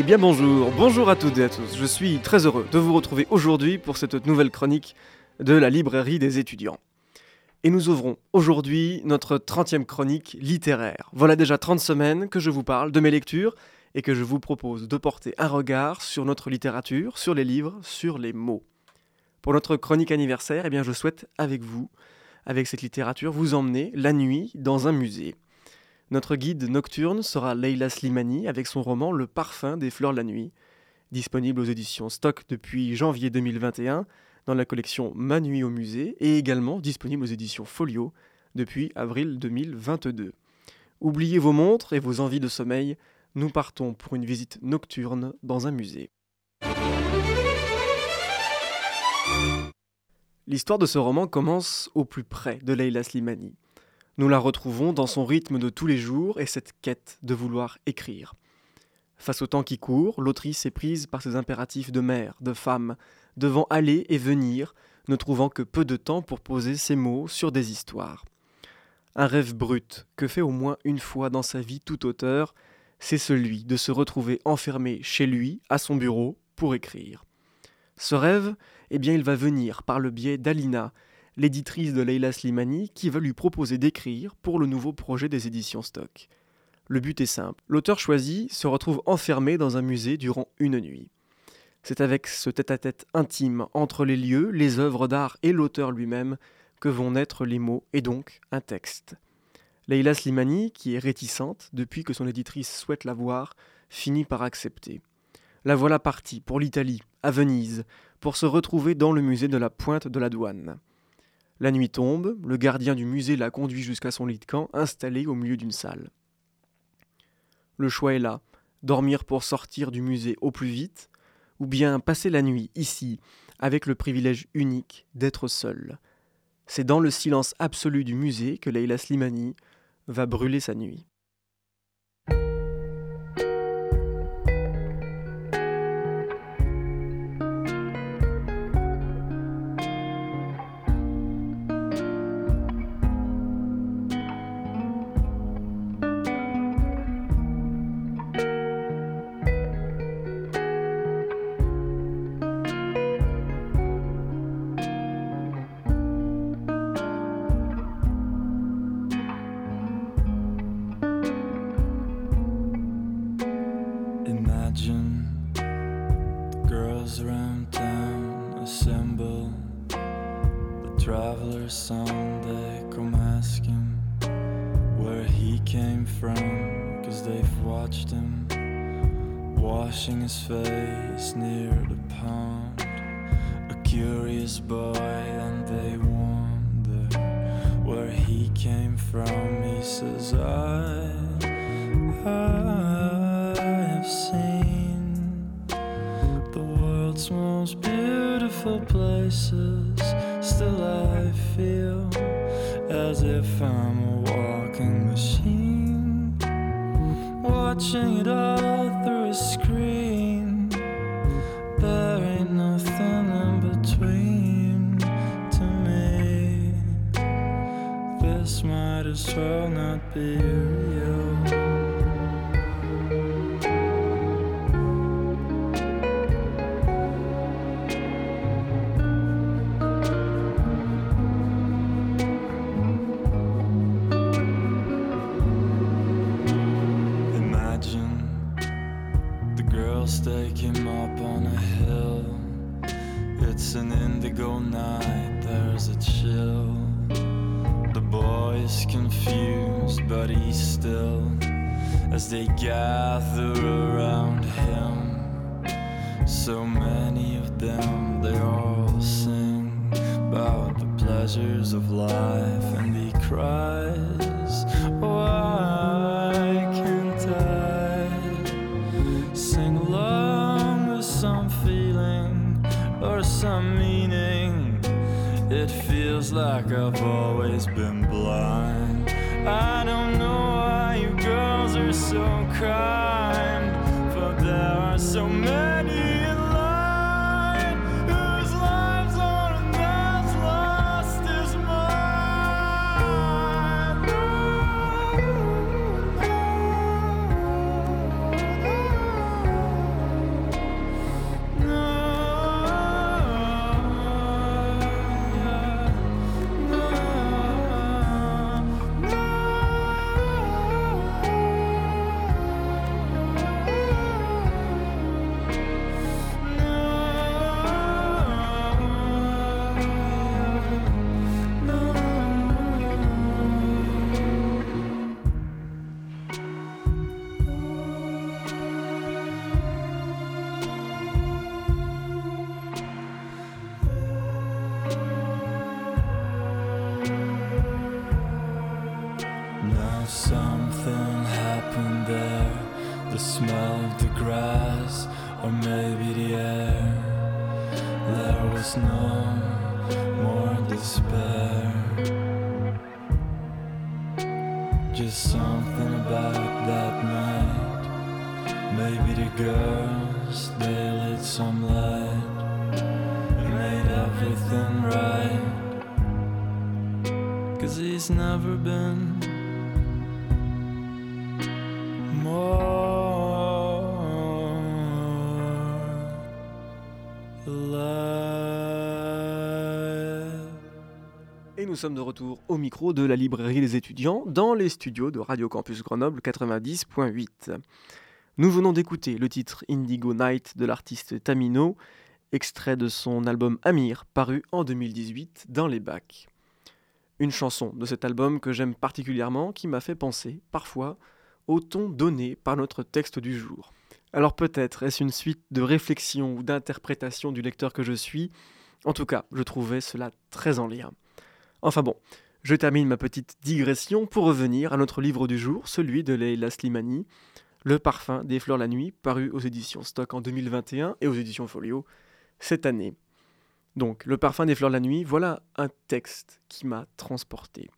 Eh bien bonjour, bonjour à toutes et à tous. Je suis très heureux de vous retrouver aujourd'hui pour cette nouvelle chronique de la librairie des étudiants. Et nous ouvrons aujourd'hui notre 30e chronique littéraire. Voilà déjà 30 semaines que je vous parle de mes lectures et que je vous propose de porter un regard sur notre littérature, sur les livres, sur les mots. Pour notre chronique anniversaire, eh bien je souhaite avec vous, avec cette littérature, vous emmener la nuit dans un musée. Notre guide nocturne sera Leila Slimani avec son roman Le parfum des fleurs de la nuit, disponible aux éditions Stock depuis janvier 2021 dans la collection Ma nuit au musée et également disponible aux éditions Folio depuis avril 2022. Oubliez vos montres et vos envies de sommeil, nous partons pour une visite nocturne dans un musée. L'histoire de ce roman commence au plus près de Leila Slimani. Nous la retrouvons dans son rythme de tous les jours et cette quête de vouloir écrire. Face au temps qui court, l'autrice est prise par ses impératifs de mère, de femme, devant aller et venir, ne trouvant que peu de temps pour poser ses mots sur des histoires. Un rêve brut que fait au moins une fois dans sa vie tout auteur, c'est celui de se retrouver enfermé chez lui, à son bureau, pour écrire. Ce rêve, eh bien, il va venir par le biais d'Alina, l'éditrice de Leila Slimani, qui va lui proposer d'écrire pour le nouveau projet des éditions Stock. Le but est simple. L'auteur choisi se retrouve enfermé dans un musée durant une nuit. C'est avec ce tête-à-tête intime entre les lieux, les œuvres d'art et l'auteur lui-même que vont naître les mots et donc un texte. Leila Slimani, qui est réticente depuis que son éditrice souhaite la voir, finit par accepter. La voilà partie pour l'Italie, à Venise, pour se retrouver dans le musée de la Pointe de la Douane. La nuit tombe, le gardien du musée la conduit jusqu'à son lit de camp installé au milieu d'une salle. Le choix est là, dormir pour sortir du musée au plus vite, ou bien passer la nuit ici, avec le privilège unique d'être seul. C'est dans le silence absolu du musée que Leila Slimani va brûler sa nuit. Traveler's song they come ask him where he came from, cause they've watched him washing his face near the pond. A curious boy, and they wonder where he came from. He says, I, I places still I feel as if I'm a walking machine, watching it all through a screen. There ain't nothing in between to me. This might as well not be real. Indigo night, there's a chill. The boy is confused, but he's still. As they gather around him, so many of them, they all sing about the pleasures of life, and he cries, feels like I've always been blind. I don't know why you girls are so kind, was no more despair. Just something about that night. Maybe the girls, they lit some light and made everything right. Cause he's never been nous sommes de retour au micro de la librairie des étudiants dans les studios de Radio Campus Grenoble 90.8. Nous venons d'écouter le titre Indigo Night de l'artiste Tamino, extrait de son album Amir, paru en 2018 dans les bacs. Une chanson de cet album que j'aime particulièrement qui m'a fait penser, parfois, au ton donné par notre texte du jour. Alors peut-être est-ce une suite de réflexions ou d'interprétations du lecteur que je suis, en tout cas, je trouvais cela très en lien. Enfin bon, je termine ma petite digression pour revenir à notre livre du jour, celui de Leila Slimani, Le parfum des fleurs la nuit, paru aux éditions Stock en 2021 et aux éditions Folio cette année. Donc, Le parfum des fleurs la nuit, voilà un texte qui m'a transporté.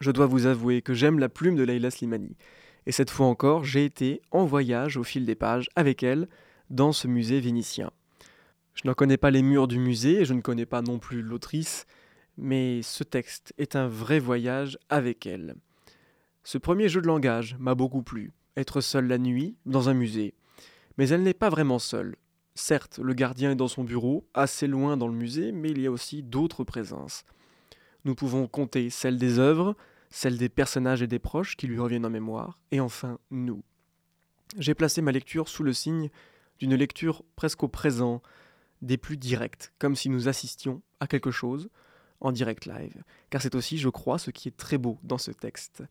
Je dois vous avouer que j'aime la plume de Leila Slimani. Et cette fois encore, j'ai été en voyage au fil des pages avec elle dans ce musée vénitien. Je n'en connais pas les murs du musée et je ne connais pas non plus l'autrice, mais ce texte est un vrai voyage avec elle. Ce premier jeu de langage m'a beaucoup plu, être seule la nuit, dans un musée. Mais elle n'est pas vraiment seule. Certes, le gardien est dans son bureau, assez loin dans le musée, mais il y a aussi d'autres présences. Nous pouvons compter celle des œuvres, celle des personnages et des proches qui lui reviennent en mémoire, et enfin nous. J'ai placé ma lecture sous le signe d'une lecture presque au présent, des plus directes, comme si nous assistions à quelque chose, en direct live, car c'est aussi, je crois, ce qui est très beau dans ce texte.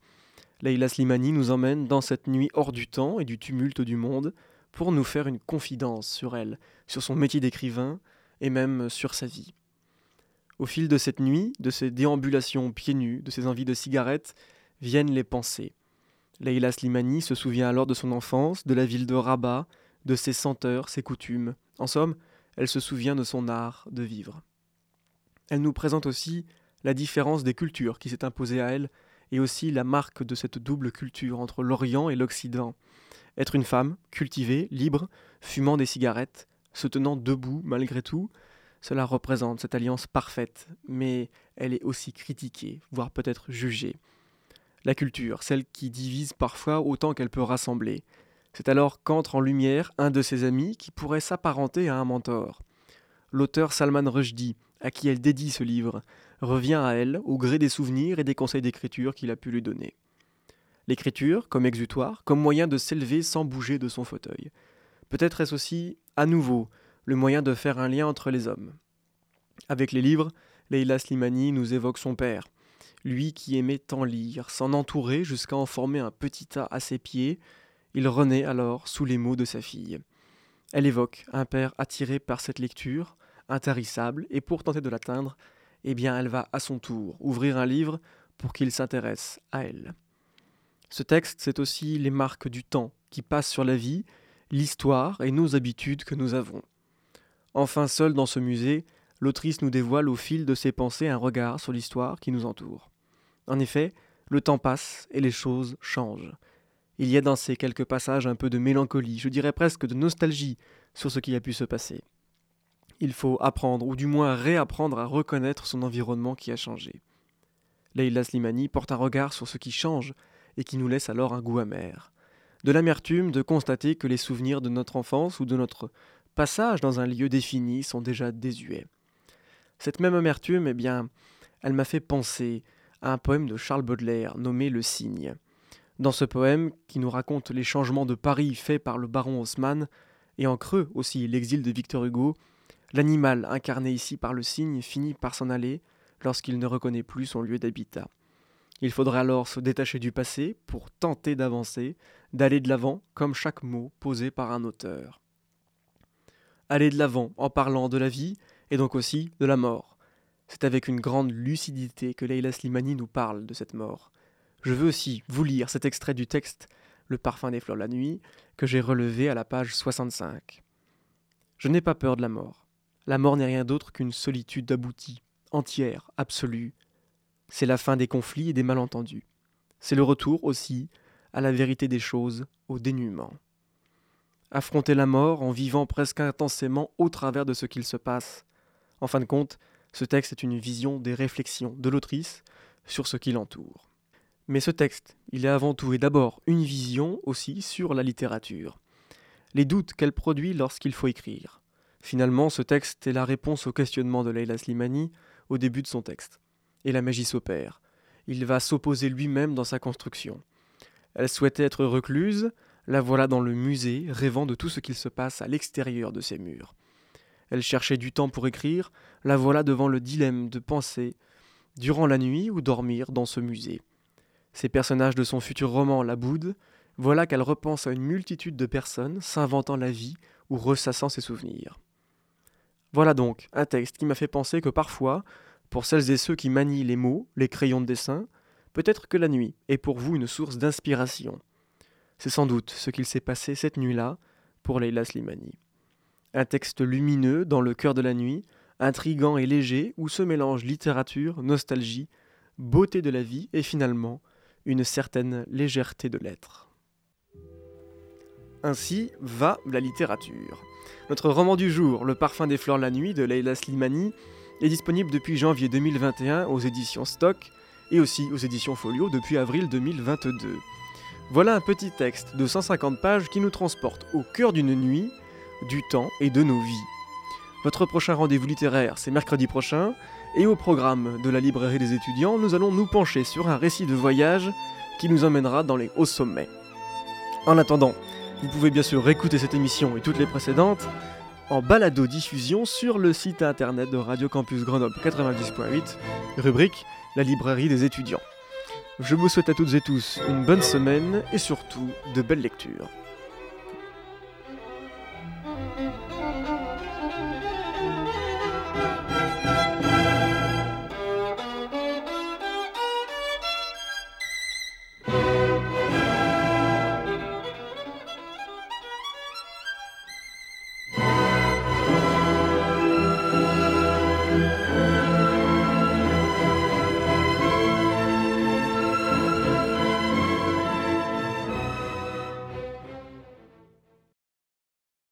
Leila Slimani nous emmène dans cette nuit hors du temps et du tumulte du monde pour nous faire une confidence sur elle, sur son métier d'écrivain et même sur sa vie. Au fil de cette nuit, de ses déambulations pieds nus, de ses envies de cigarettes, viennent les pensées. Leila Slimani se souvient alors de son enfance, de la ville de Rabat, de ses senteurs, ses coutumes. En somme, elle se souvient de son art de vivre. Elle nous présente aussi la différence des cultures qui s'est imposée à elle, et aussi la marque de cette double culture entre l'Orient et l'Occident. Être une femme, cultivée, libre, fumant des cigarettes, se tenant debout malgré tout, cela représente cette alliance parfaite, mais elle est aussi critiquée, voire peut-être jugée. La culture, celle qui divise parfois autant qu'elle peut rassembler. C'est alors qu'entre en lumière un de ses amis qui pourrait s'apparenter à un mentor. L'auteur Salman Rushdie à qui elle dédie ce livre, revient à elle au gré des souvenirs et des conseils d'écriture qu'il a pu lui donner. L'écriture comme exutoire, comme moyen de s'élever sans bouger de son fauteuil. Peut-être est-ce aussi, à nouveau, le moyen de faire un lien entre les hommes. Avec les livres, Leila Slimani nous évoque son père, lui qui aimait tant lire, s'en entourer jusqu'à en former un petit tas à ses pieds, il renaît alors sous les mots de sa fille. Elle évoque un père attiré par cette lecture, intarissable, et pour tenter de l'atteindre, eh bien elle va à son tour ouvrir un livre pour qu'il s'intéresse à elle. Ce texte, c'est aussi les marques du temps qui passent sur la vie, l'histoire et nos habitudes que nous avons. Enfin seule dans ce musée, l'autrice nous dévoile au fil de ses pensées un regard sur l'histoire qui nous entoure. En effet, le temps passe et les choses changent. Il y a dans ces quelques passages un peu de mélancolie, je dirais presque de nostalgie sur ce qui a pu se passer. Il faut apprendre, ou du moins réapprendre à reconnaître son environnement qui a changé. Leila Slimani porte un regard sur ce qui change et qui nous laisse alors un goût amer. De l'amertume de constater que les souvenirs de notre enfance ou de notre passage dans un lieu défini sont déjà désuets. Cette même amertume, eh bien, elle m'a fait penser à un poème de Charles Baudelaire nommé Le Cygne. Dans ce poème, qui nous raconte les changements de Paris faits par le baron Haussmann, et en creux aussi l'exil de Victor Hugo, L'animal, incarné ici par le cygne, finit par s'en aller lorsqu'il ne reconnaît plus son lieu d'habitat. Il faudra alors se détacher du passé pour tenter d'avancer, d'aller de l'avant, comme chaque mot posé par un auteur. Aller de l'avant en parlant de la vie et donc aussi de la mort. C'est avec une grande lucidité que Leila Slimani nous parle de cette mort. Je veux aussi vous lire cet extrait du texte Le parfum des fleurs la nuit, que j'ai relevé à la page 65. Je n'ai pas peur de la mort. La mort n'est rien d'autre qu'une solitude aboutie, entière, absolue. C'est la fin des conflits et des malentendus. C'est le retour aussi à la vérité des choses, au dénuement. Affronter la mort en vivant presque intensément au travers de ce qu'il se passe. En fin de compte, ce texte est une vision des réflexions de l'autrice sur ce qui l'entoure. Mais ce texte, il est avant tout et d'abord une vision aussi sur la littérature. Les doutes qu'elle produit lorsqu'il faut écrire. Finalement, ce texte est la réponse au questionnement de Leila Slimani au début de son texte. Et la magie s'opère. Il va s'opposer lui-même dans sa construction. Elle souhaitait être recluse, la voilà dans le musée, rêvant de tout ce qu'il se passe à l'extérieur de ses murs. Elle cherchait du temps pour écrire, la voilà devant le dilemme de penser, durant la nuit ou dormir dans ce musée. Ces personnages de son futur roman la boudent, voilà qu'elle repense à une multitude de personnes s'inventant la vie ou ressassant ses souvenirs. Voilà donc un texte qui m'a fait penser que parfois, pour celles et ceux qui manient les mots, les crayons de dessin, peut-être que la nuit est pour vous une source d'inspiration. C'est sans doute ce qu'il s'est passé cette nuit-là pour Leila Slimani. Un texte lumineux dans le cœur de la nuit, intrigant et léger où se mélangent littérature, nostalgie, beauté de la vie et finalement une certaine légèreté de l'être. Ainsi va la littérature. Notre roman du jour, Le parfum des fleurs la nuit de Leila Slimani, est disponible depuis janvier 2021 aux éditions Stock et aussi aux éditions Folio depuis avril 2022. Voilà un petit texte de 150 pages qui nous transporte au cœur d'une nuit, du temps et de nos vies. Votre prochain rendez-vous littéraire, c'est mercredi prochain, et au programme de la librairie des étudiants, nous allons nous pencher sur un récit de voyage qui nous emmènera dans les hauts sommets. En attendant, vous pouvez bien sûr réécouter cette émission et toutes les précédentes en balado-diffusion sur le site internet de Radio Campus Grenoble 90.8, rubrique La librairie des étudiants. Je vous souhaite à toutes et tous une bonne semaine et surtout de belles lectures.